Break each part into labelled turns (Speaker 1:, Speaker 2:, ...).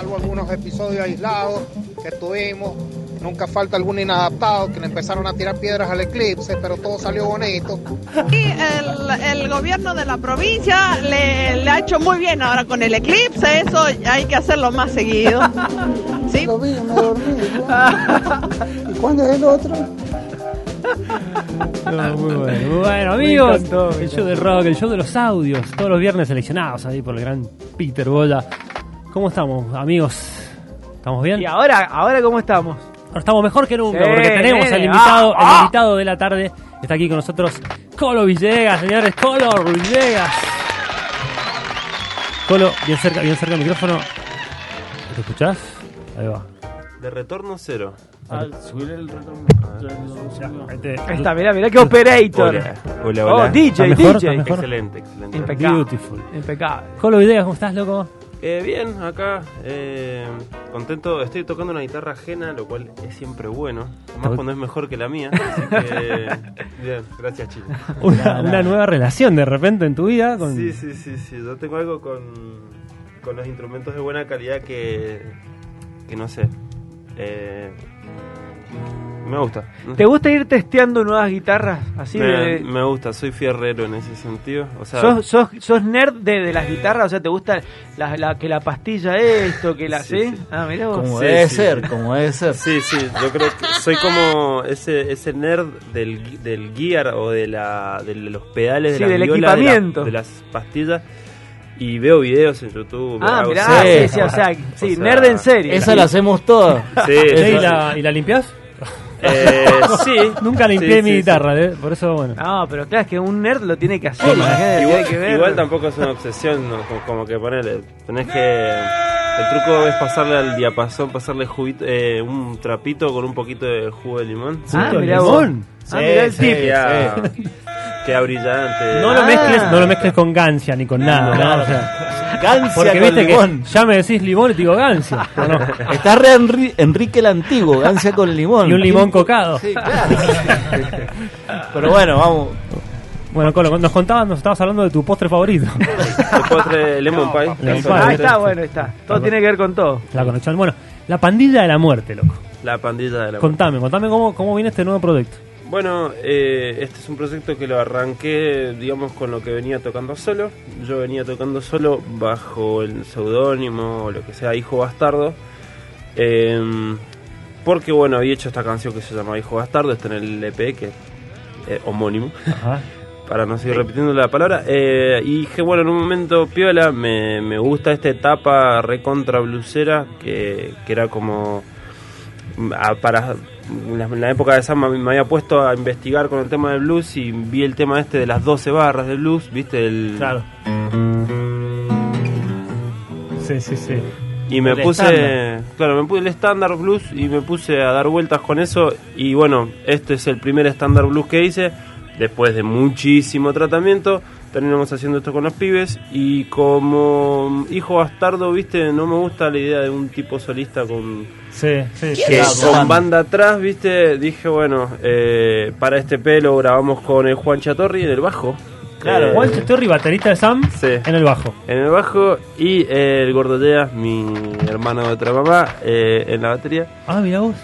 Speaker 1: salvo algunos episodios aislados que tuvimos. Nunca falta algún inadaptado que le empezaron a tirar piedras al eclipse, pero todo salió bonito.
Speaker 2: Y el, el gobierno de la provincia le, le ha hecho muy bien ahora con el eclipse, eso hay que hacerlo más seguido. ¿Sí?
Speaker 3: Lo vi, me dormí. ¿Y cuándo es el otro?
Speaker 4: No, muy bueno. Muy bueno, amigos. el show del rock, el show de los audios. Todos los viernes seleccionados ahí por el gran Peter Boya. ¿Cómo estamos, amigos? ¿Estamos bien?
Speaker 5: Y ahora, ahora ¿cómo estamos?
Speaker 4: Ahora estamos mejor que nunca
Speaker 5: Sí,
Speaker 4: porque tenemos
Speaker 5: nene.
Speaker 4: al invitado,
Speaker 5: Ah, ah.
Speaker 4: el invitado de la tarde. Está aquí con nosotros Colo Villegas, señores. Colo Villegas. Colo, bien cerca, bien cerca del micrófono. ¿Te escuchás? Ahí va.
Speaker 6: De retorno cero.
Speaker 7: subir el retorno.
Speaker 4: Ahí te-
Speaker 5: Ahí está, mirá, mirá qué operator.
Speaker 6: Hola, hola,
Speaker 5: Oh,
Speaker 6: hola.
Speaker 5: DJ,
Speaker 4: ¿Está mejor? ¿Está
Speaker 5: DJ.
Speaker 4: mejor?
Speaker 6: Excelente, excelente.
Speaker 5: Impecable.
Speaker 4: Beautiful.
Speaker 5: Impecable.
Speaker 4: Colo Villegas, ¿cómo estás, loco?
Speaker 6: Eh, bien, acá, eh, contento. Estoy tocando una guitarra ajena, lo cual es siempre bueno. Más cuando es mejor que la mía. Así que, bien, gracias, chicos.
Speaker 4: Una, una nueva relación de repente en tu vida con...
Speaker 6: Sí, sí, sí, sí. Yo tengo algo con, con los instrumentos de buena calidad que, que no sé. Eh, me gusta.
Speaker 5: ¿Te gusta ir testeando nuevas guitarras? Así
Speaker 6: me,
Speaker 5: de...
Speaker 6: me gusta, soy fierrero en ese sentido. O sea,
Speaker 5: ¿Sos, sos, sos nerd de, de las guitarras? O sea, ¿te gusta la, la- que la pastilla esto, que la...
Speaker 6: Sí,
Speaker 5: ¿Sí?
Speaker 6: sí.
Speaker 5: Ah, mirá vos.
Speaker 7: Como
Speaker 6: Sí,
Speaker 7: debe
Speaker 6: sí.
Speaker 7: ser, como debe ser.
Speaker 6: Sí, sí, yo creo que soy como ese, ese nerd del, del gear o de, la, de los pedales de
Speaker 5: Sí,
Speaker 6: la
Speaker 5: del
Speaker 6: viola, de la-
Speaker 5: equipamiento.
Speaker 6: De, las pastillas. Y veo videos en YouTube.
Speaker 5: Ah, mirá, sí, sí, o sea, sí,
Speaker 6: O sea,
Speaker 5: nerd en serio.
Speaker 7: Esa la hacemos todas.
Speaker 6: Sí,
Speaker 4: ¿Y la, ¿Y la limpias?
Speaker 6: Eh, sí.
Speaker 4: Nunca limpié
Speaker 6: Sí,
Speaker 4: mi
Speaker 6: sí,
Speaker 4: guitarra, ¿eh? por eso, bueno.
Speaker 5: No, pero claro, es que un nerd lo tiene que hacer. imagínate,
Speaker 6: Igual,
Speaker 5: tiene que ver.
Speaker 6: igual tampoco es una obsesión, ¿no? como, como que ponerle. Tenés que. El truco es pasarle al diapasón, pasarle juguito- eh, un trapito con un poquito de jugo de limón.
Speaker 5: Ah, mirá
Speaker 4: limón.
Speaker 5: Ah, mirá el
Speaker 7: Sí,
Speaker 5: tip.
Speaker 7: sí.
Speaker 6: Queda, queda brillante.
Speaker 4: No lo,
Speaker 5: Ah.
Speaker 4: mezcles, no lo mezcles con gancia ni con nada, ¿no? O sea,
Speaker 7: Gancia
Speaker 4: porque
Speaker 7: con
Speaker 4: viste
Speaker 7: limón.
Speaker 4: que ya me decís limón y te digo gancia.
Speaker 7: Está re Enri- Enrique el Antiguo, gancia con limón.
Speaker 4: Y un limón cocado.
Speaker 7: Sí, claro. Pero bueno, vamos.
Speaker 4: Bueno, Colo, nos contabas, nos estabas hablando de tu postre favorito.
Speaker 6: El postre lemon pie.
Speaker 4: Lemon pie.
Speaker 5: Ahí
Speaker 6: casualmente.
Speaker 5: está, bueno, ahí está. Todo tiene que ver con todo.
Speaker 4: La conexión. Bueno, la pandilla de la muerte, loco.
Speaker 6: La pandilla de la
Speaker 4: Contame, contame cómo, cómo viene este nuevo proyecto.
Speaker 6: Bueno, eh, este es un proyecto que lo arranqué, digamos, con lo que venía tocando solo. Yo venía tocando solo bajo el seudónimo o lo que sea, Hijo Bastardo. Em, porque, bueno, había hecho esta canción que se llama Hijo Bastardo, está en el EP, que es eh, homónimo,
Speaker 4: Ajá.
Speaker 6: para no seguir repitiendo la palabra. Eh, y dije, bueno, en un momento, piola, me, me gusta esta etapa recontra blusera, que, que era como a- para en la, época de Sam me, me había puesto a investigar con el tema del blues y vi el tema este de las 12 barras del blues, ¿viste? El,
Speaker 4: Claro. Sí, sí, sí.
Speaker 6: Y me
Speaker 7: El
Speaker 6: puse,
Speaker 7: estándar.
Speaker 6: claro, me puse el estándar blues y me puse a dar vueltas con eso y bueno, este es el primer estándar blues que hice después de muchísimo tratamiento. Terminamos haciendo esto con los pibes y como hijo bastardo, viste, no me gusta la idea de un tipo solista con
Speaker 4: Sí, sí, sí.
Speaker 6: que
Speaker 7: Claro,
Speaker 6: con
Speaker 7: banda.
Speaker 6: atrás, viste, dije, bueno, eh, para este pelo grabamos con el Juan Chatorri en el bajo.
Speaker 4: Claro,
Speaker 6: Eh,
Speaker 4: Juan Chatorri, baterista de Sam,
Speaker 6: Sí.
Speaker 4: en el bajo.
Speaker 6: En el bajo y eh, el Gordo Lleas, mi hermano de otra mamá, eh, en la batería.
Speaker 4: Ah, mira vos.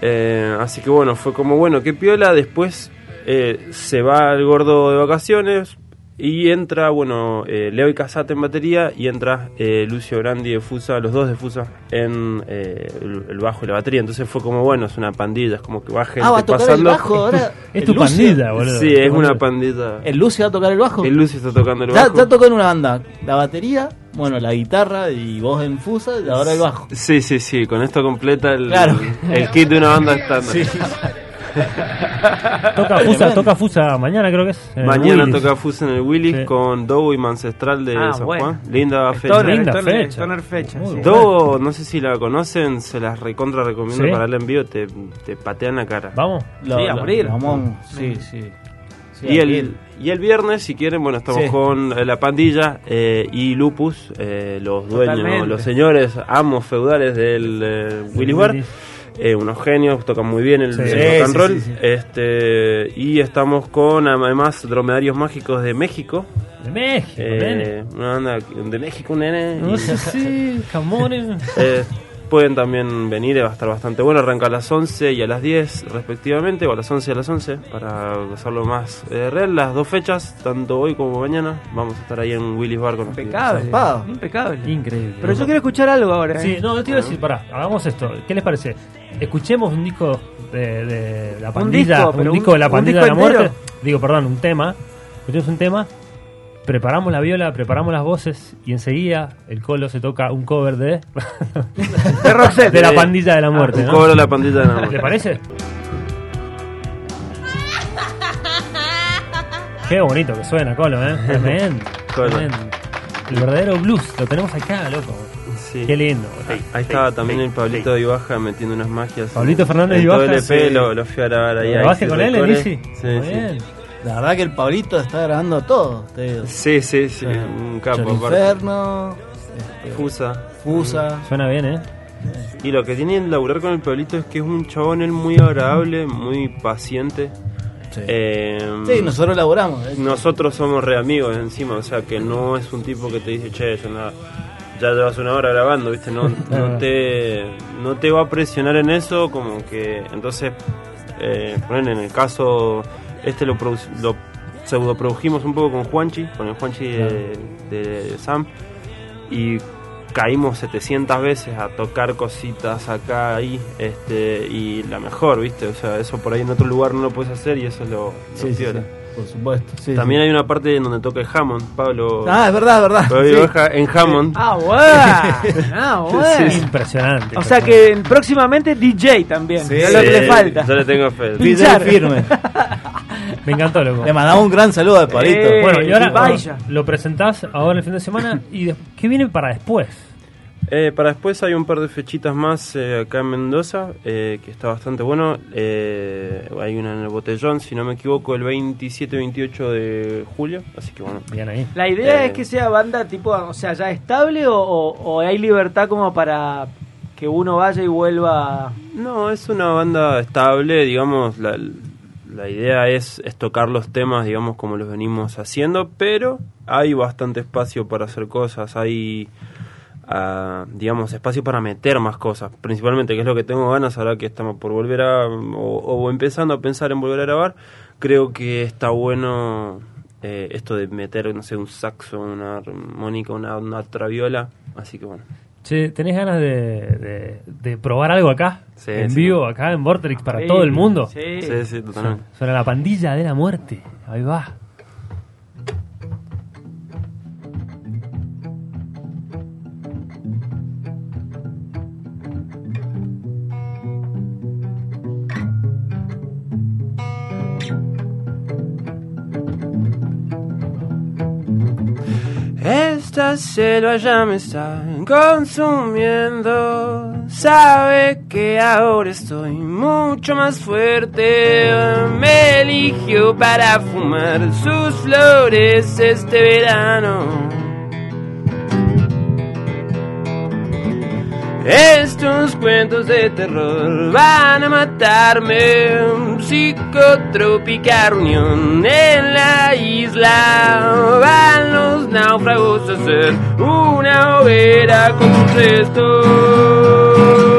Speaker 6: Eh, así que bueno, fue como bueno, qué piola. Después eh, se va el gordo de vacaciones y entra, bueno, eh, Leo y Casate en batería y entra eh, Lucio Grandi de Fusa, los dos de Fusa, en eh, el, el bajo y la batería. Entonces fue como bueno, es una pandilla, es como que va gente
Speaker 7: Ah, va a tocar el
Speaker 6: pasando.
Speaker 7: bajo ahora.
Speaker 4: Es tu
Speaker 7: Lucio-
Speaker 4: pandilla, boludo.
Speaker 6: Sí, es una
Speaker 4: pandilla.
Speaker 7: El Lucio va a tocar el bajo.
Speaker 6: El Lucio está tocando el
Speaker 7: Ya,
Speaker 6: bajo.
Speaker 7: ya tocó en una banda. La batería, bueno, la guitarra y voz en fusa y ahora el bajo.
Speaker 6: Sí, sí, sí, con esto completa el,
Speaker 7: Claro.
Speaker 6: el kit de una banda estándar.
Speaker 4: Toca Fusa, toca Fusa mañana creo que es.
Speaker 6: Mañana toca Fusa en el Willis
Speaker 4: Sí.
Speaker 6: con Dow y Mancestral de
Speaker 5: Ah,
Speaker 6: San
Speaker 5: bueno.
Speaker 6: Juan. Linda fecha.
Speaker 4: Linda fecha.
Speaker 5: Stoner fecha.
Speaker 4: Muy
Speaker 5: sí.
Speaker 4: bueno.
Speaker 6: Dow, no sé si la conocen, se las recontra recomiendo
Speaker 4: ¿Sí?
Speaker 6: para el envío, te, te patean la cara.
Speaker 4: Vamos.
Speaker 7: Lo-
Speaker 5: Sí, a
Speaker 7: lo-
Speaker 5: morir.
Speaker 7: Vamos, sí, sí. Sí,
Speaker 6: y, el, y el viernes, si quieren, bueno, estamos
Speaker 7: Sí.
Speaker 6: con eh, la pandilla eh, y Lupus, eh, los dueños,
Speaker 5: Totalmente.
Speaker 6: los señores, amos feudales del eh, Willy Bar. Eh, unos genios, tocan muy bien el,
Speaker 4: Sí.
Speaker 6: el
Speaker 7: Sí,
Speaker 6: rock and
Speaker 7: sí,
Speaker 6: roll.
Speaker 7: sí, sí.
Speaker 6: Este, y estamos con además Dromedarios Mágicos de México.
Speaker 4: De México, nene.
Speaker 6: Eh, una banda de México, nene.
Speaker 4: No sé si, Camone.
Speaker 6: Eh, pueden también venir, eh, va a estar bastante bueno. Arranca a las 11 y a las 10 respectivamente, o a las 11 y a las 11, para hacerlo más eh, real. Las dos fechas, tanto hoy como mañana, vamos a estar ahí en Willis Bar con los.
Speaker 5: Impecable.
Speaker 7: Zarpado.
Speaker 5: Impecable.
Speaker 4: Increíble.
Speaker 5: Pero yo quiero escuchar algo ahora. ¿eh?
Speaker 4: Sí, no, yo te iba a decir, pará, hagamos esto. ¿Qué les parece? Escuchemos un disco de, de la pandilla,
Speaker 5: disco,
Speaker 4: un, disco
Speaker 5: un-
Speaker 4: de la pandilla de la muerte.
Speaker 5: entero.
Speaker 4: Digo, perdón, un tema. Escuchemos un tema, preparamos la viola, preparamos las voces y enseguida el colo se toca un cover de,
Speaker 5: De Roxette.
Speaker 4: de la pandilla de la muerte,
Speaker 6: Un
Speaker 4: ¿no?
Speaker 6: cobro de la pandilla de la muerte.
Speaker 4: ¿Le parece? Qué bonito que suena, Colo, ¿eh? Tremendo.
Speaker 6: Colo.
Speaker 4: tremendo. El verdadero blues, lo tenemos acá, loco.
Speaker 6: Sí.
Speaker 4: Qué lindo.
Speaker 6: Ahí, ahí estaba también el Pablito de Ibaja metiendo unas magias.
Speaker 4: Pablito Fernández
Speaker 6: en
Speaker 4: de
Speaker 6: todo
Speaker 4: Ibaja,
Speaker 6: el EP
Speaker 4: sí.
Speaker 6: lo, lo fui a grabar ahí.
Speaker 4: ¿Lo grabaste con él. Easy?
Speaker 6: Sí,
Speaker 4: Muy
Speaker 6: sí.
Speaker 7: La verdad que el Pablito está grabando todo. Te digo.
Speaker 6: Sí, sí, sí, un capo.
Speaker 7: Inferno, este,
Speaker 6: Fusa.
Speaker 7: Fusa.
Speaker 4: Suena bien, ¿eh?
Speaker 6: Y lo que tiene el laburar con el Pablito es que es un chabón él muy agradable, muy paciente.
Speaker 7: Sí.
Speaker 6: Eh,
Speaker 7: Sí, nosotros laboramos. de hecho.
Speaker 6: nosotros somos re amigos encima, o sea que no es un tipo que te dice, che, yo nada, ya llevas una hora grabando, ¿viste? No, no, te, no te va a presionar en eso, como que. Entonces, eh, ponen en el caso, este lo, produ- lo pseudo produjimos un poco con Juanchi, con el Juanchi de, de Sam, y caímos 700 veces a tocar cositas acá, ahí, este, y la mejor, ¿viste? O sea, eso por ahí en otro lugar no lo puedes hacer y eso es lo, lo
Speaker 7: Sí, sí,
Speaker 6: piola.
Speaker 7: sí, por supuesto. sí,
Speaker 6: También
Speaker 7: sí.
Speaker 6: hay una parte en donde toca el Hammond, Pablo.
Speaker 7: Ah, es verdad, es verdad.
Speaker 6: Pablo en Hammond.
Speaker 5: Ah, bueno. Ah, bueno.
Speaker 4: Impresionante.
Speaker 5: O sea que próximamente DJ también.
Speaker 7: Sí.
Speaker 5: es lo que
Speaker 6: Sí,
Speaker 5: le falta.
Speaker 6: Yo le tengo fe.
Speaker 7: DJ firme.
Speaker 4: Me encantó, loco.
Speaker 7: Le mandamos un gran saludo al Pablito.
Speaker 5: Eh,
Speaker 4: Bueno, y ahora
Speaker 5: vaya.
Speaker 4: lo presentás ahora el fin de semana. ¿Y de- qué viene para después?
Speaker 6: Eh, para después hay un par de fechitas más eh, acá en Mendoza, eh, que está bastante bueno. Eh, hay una en el Botellón, si no me equivoco, el 27-28 de julio. Así que bueno.
Speaker 4: Bien ahí.
Speaker 5: La idea
Speaker 6: Eh.
Speaker 5: es que sea banda tipo, o sea, ya estable o, o- o hay libertad como para que uno vaya y vuelva.
Speaker 6: No, es una banda estable, digamos, la, la idea es, es tocar los temas, digamos, como los venimos haciendo, pero hay bastante espacio para hacer cosas, hay, ah, digamos, espacio para meter más cosas, principalmente, que es lo que tengo ganas ahora que estamos por volver a, o, o empezando a pensar en volver a grabar, creo que está bueno eh, esto de meter, no sé, un saxo, una armónica, una, una traviola, así que bueno.
Speaker 4: Che, ¿tenés ganas de, de- de probar algo acá?
Speaker 6: Sí,
Speaker 4: en
Speaker 6: sí.
Speaker 4: vivo, acá en Vorterix para
Speaker 5: Sí,
Speaker 4: todo el mundo.
Speaker 5: Sí.
Speaker 6: Sí, sí, totalmente.
Speaker 4: Suena la pandilla de la muerte. Ahí va.
Speaker 6: Esta selva ya me está consumiendo. Sabe que ahora estoy mucho más fuerte. Me eligió para fumar sus flores este verano. Estos cuentos de terror van a matarme. Psicotrópica reunión en la isla. Van los náufragos a hacer una hoguera con sus restos.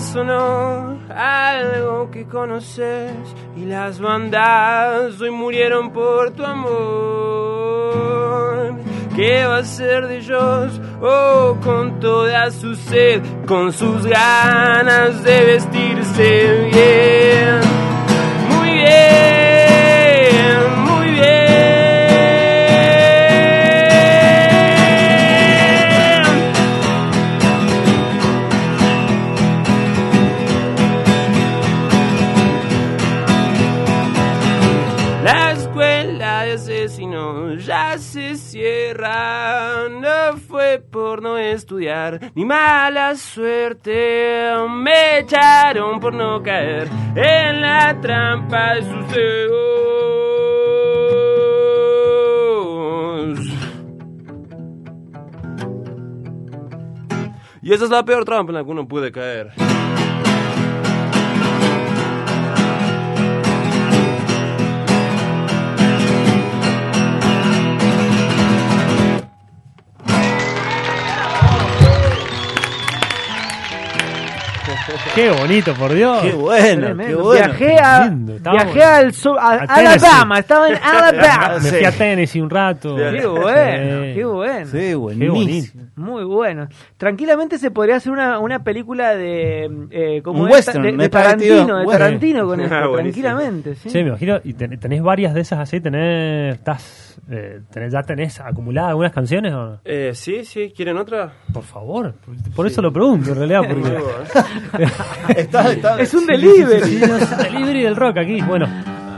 Speaker 6: Sonó algo que conoces y las bandas hoy murieron por tu amor. ¿Qué va a ser de ellos? Oh, con toda su sed, con sus ganas de vestirse bien. Muy bien, ni mala suerte. Me echaron por no caer en la trampa de sus dedos. Y esa es la peor trampa en la que uno puede caer.
Speaker 4: Qué bonito, por Dios.
Speaker 7: Qué bueno, qué bueno.
Speaker 5: Viajé, a,
Speaker 4: Lindo,
Speaker 5: viajé al sur, a,
Speaker 4: A.
Speaker 5: Alabama, estaba en Alabama.
Speaker 4: Me fui a Tennessee un rato.
Speaker 5: Qué bueno,
Speaker 4: Sí.
Speaker 5: qué bueno.
Speaker 7: Sí,
Speaker 4: Qué
Speaker 7: buenísimo.
Speaker 4: bonito.
Speaker 5: Muy bueno. Tranquilamente se podría hacer una, una película de. Eh, como
Speaker 7: Un
Speaker 5: esta-
Speaker 7: western,
Speaker 5: de, Tarantino, de
Speaker 7: western.
Speaker 5: Tarantino con esto,
Speaker 6: Ah,
Speaker 5: tranquilamente. ¿sí?
Speaker 4: Sí, me imagino. Y ten- tenés varias de esas así, tenés, estás, eh, tenés, ya tenés acumuladas algunas canciones o no?
Speaker 6: Eh, sí, sí, ¿quieren otra?
Speaker 4: Por favor, por eso lo pregunto en realidad, porque
Speaker 7: Está- está-
Speaker 5: Es un delivery.
Speaker 4: Sí, es delivery del rock aquí. Bueno,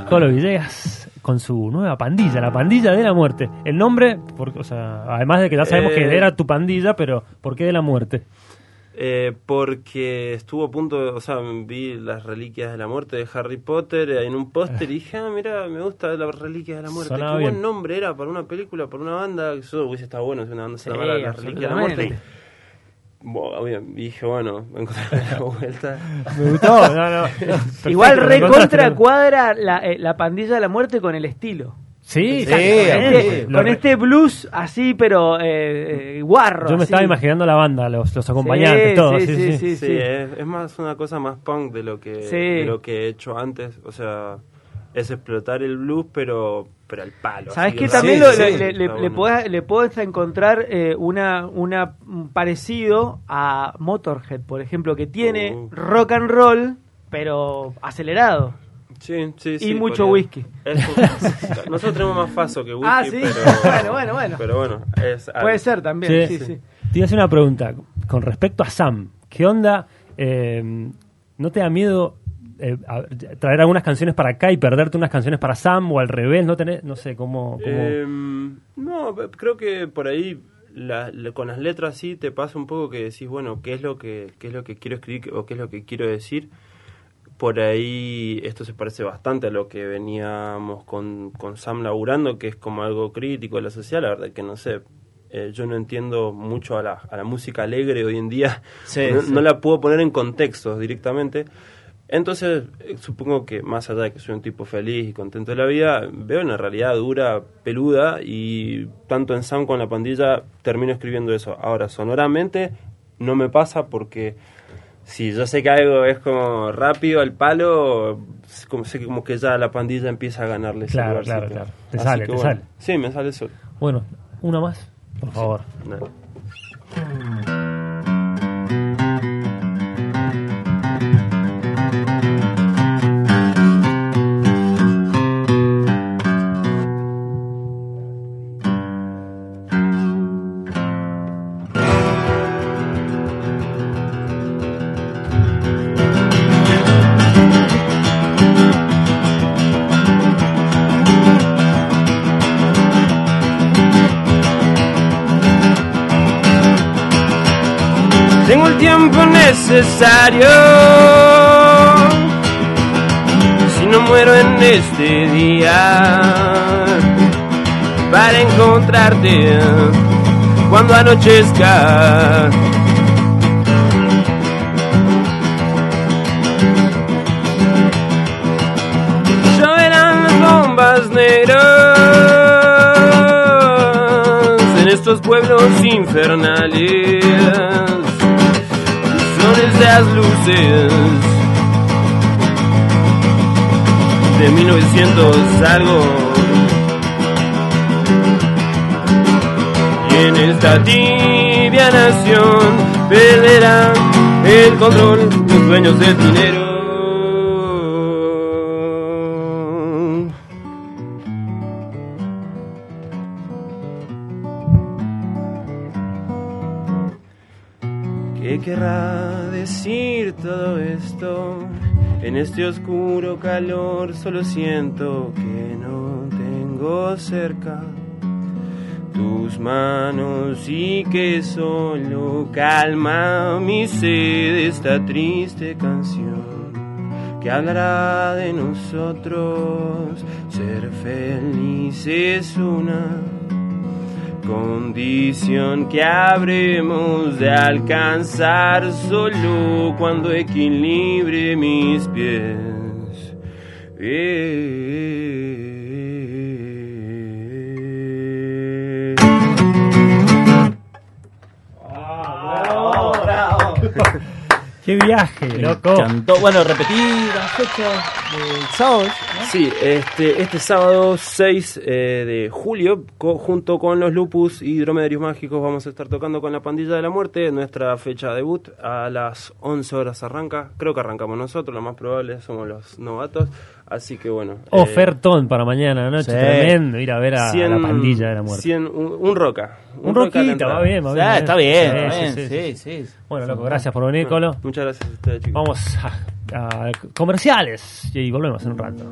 Speaker 4: Colo Villegas con su nueva pandilla, la pandilla de la muerte. El nombre, porque, o sea, además de que ya sabemos
Speaker 6: Eh,
Speaker 4: que era tu pandilla, pero ¿por qué de la muerte?
Speaker 6: Eh, porque estuvo a punto, de- o sea, vi las reliquias de la muerte de Harry Potter en un póster y dije, ah, mira, me gusta las reliquias de la muerte.
Speaker 4: Sonaba
Speaker 6: Qué
Speaker 4: bien.
Speaker 6: buen nombre era para una película, para una banda. Eso hubiese estado bueno si una banda se
Speaker 5: Sí,
Speaker 6: llamara Las reliquias de la muerte. Bueno, dije, bueno, encontré la vuelta.
Speaker 4: Me gustó, no, no. Perfecto,
Speaker 5: Igual
Speaker 4: lo
Speaker 5: re
Speaker 4: encontraste.
Speaker 5: contra cuadra la, eh, la pandilla de la muerte con el estilo.
Speaker 4: Sí,
Speaker 7: Sí,
Speaker 5: Con este,
Speaker 4: Lo
Speaker 5: con
Speaker 4: re-
Speaker 5: este blues así, pero eh, eh, guarro.
Speaker 4: Yo me
Speaker 5: así.
Speaker 4: estaba imaginando la banda, los, los acompañantes,
Speaker 5: Sí,
Speaker 4: todo.
Speaker 5: sí,
Speaker 4: Sí,
Speaker 5: sí,
Speaker 4: sí,
Speaker 5: sí.
Speaker 6: Sí, es, es más una cosa más punk de lo que
Speaker 5: Sí.
Speaker 6: de lo que he hecho antes. O sea, es explotar el blues, pero pero al palo.
Speaker 5: ¿Sabes
Speaker 6: sea,
Speaker 5: También
Speaker 7: sí,
Speaker 5: lo-
Speaker 7: sí,
Speaker 5: le, le- le-
Speaker 6: bueno.
Speaker 5: le podés, le podés encontrar eh, una, una un parecido a Motorhead, por ejemplo, que tiene
Speaker 6: Uh.
Speaker 5: rock and roll, pero acelerado.
Speaker 6: Sí, sí,
Speaker 5: y
Speaker 6: sí,
Speaker 5: mucho
Speaker 6: podría-
Speaker 5: whisky.
Speaker 6: Es- nosotros tenemos más faso que whisky,
Speaker 5: Ah, sí.
Speaker 6: pero
Speaker 5: Bueno, bueno, bueno.
Speaker 6: Pero bueno, es
Speaker 5: Puede ser también, sí,
Speaker 4: Sí.
Speaker 5: sí.
Speaker 4: Te iba a hacer una pregunta con respecto a Sam. ¿Qué onda? Eh, ¿No te da miedo eh, a- traer algunas canciones para acá y perderte unas canciones para Sam o al revés? ¿No tenés, no sé, cómo... cómo-
Speaker 6: Em, no, creo que por ahí la- la- con las letras sí te pasa un poco que decís, bueno, ¿qué es lo que qué es lo que quiero escribir o qué es lo que quiero decir? Por ahí esto se parece bastante a lo que veníamos con, con Sam laburando, que es como algo crítico de la sociedad, la verdad que no sé. eh, yo no entiendo mucho a la, a la música alegre hoy en día,
Speaker 7: Sí,
Speaker 6: no,
Speaker 7: sí.
Speaker 6: no la puedo poner en contextos directamente. Entonces, eh, supongo que más allá de que soy un tipo feliz y contento de la vida, veo una realidad dura, peluda, y tanto en Sam como en la pandilla termino escribiendo eso. Ahora, sonoramente, no me pasa porque si yo sé que algo es como rápido al palo, como, sé que como que ya la pandilla empieza a ganarle
Speaker 4: Claro, claro, claro. Te
Speaker 6: Así
Speaker 4: sale, te
Speaker 6: bueno.
Speaker 4: sale.
Speaker 6: Sí, me sale eso.
Speaker 4: Bueno, una más, por favor.
Speaker 6: Tiempo necesario. Si no muero en este día, para encontrarte cuando anochezca. Lloverán las bombas negras en estos pueblos infernales las luces de 1900 algo. Y en esta tibia nación perderán el control los dueños del dinero querrá decir todo esto? En este oscuro calor solo siento que no tengo cerca tus manos y que solo calma mi sed esta triste canción que hablará de nosotros. Ser feliz es una condición que habremos de alcanzar solo cuando equilibre mis pies. Eh.
Speaker 4: ¡Qué viaje,
Speaker 7: Me
Speaker 4: loco!
Speaker 7: encantó. Bueno, repetí la fecha del sábado. ¿no?
Speaker 6: Sí, este, este sábado 6 eh, de julio, co- junto con los Lupus y Dromedarios Mágicos, vamos a estar tocando con la Pandilla de la Muerte. Nuestra fecha debut a las 11 horas arranca. Creo que arrancamos nosotros, lo más probable somos los novatos. Así que bueno. eh,
Speaker 4: Ofertón para mañana a la noche,
Speaker 7: Sí.
Speaker 4: tremendo, ir a ver a, a
Speaker 6: 100
Speaker 4: la pandilla de la muerte.
Speaker 6: 100 un, un roca.
Speaker 4: Un
Speaker 6: a la
Speaker 4: roquita, va bien, va
Speaker 7: O
Speaker 4: bien.
Speaker 7: está bien, está bien,
Speaker 4: sí,
Speaker 7: sí,
Speaker 4: sí.
Speaker 7: sí.
Speaker 4: Bueno, loco, gracias por venir, Colo.
Speaker 6: Muchas gracias a ustedes, chicos.
Speaker 4: Vamos a, a comerciales y volvemos en un rato.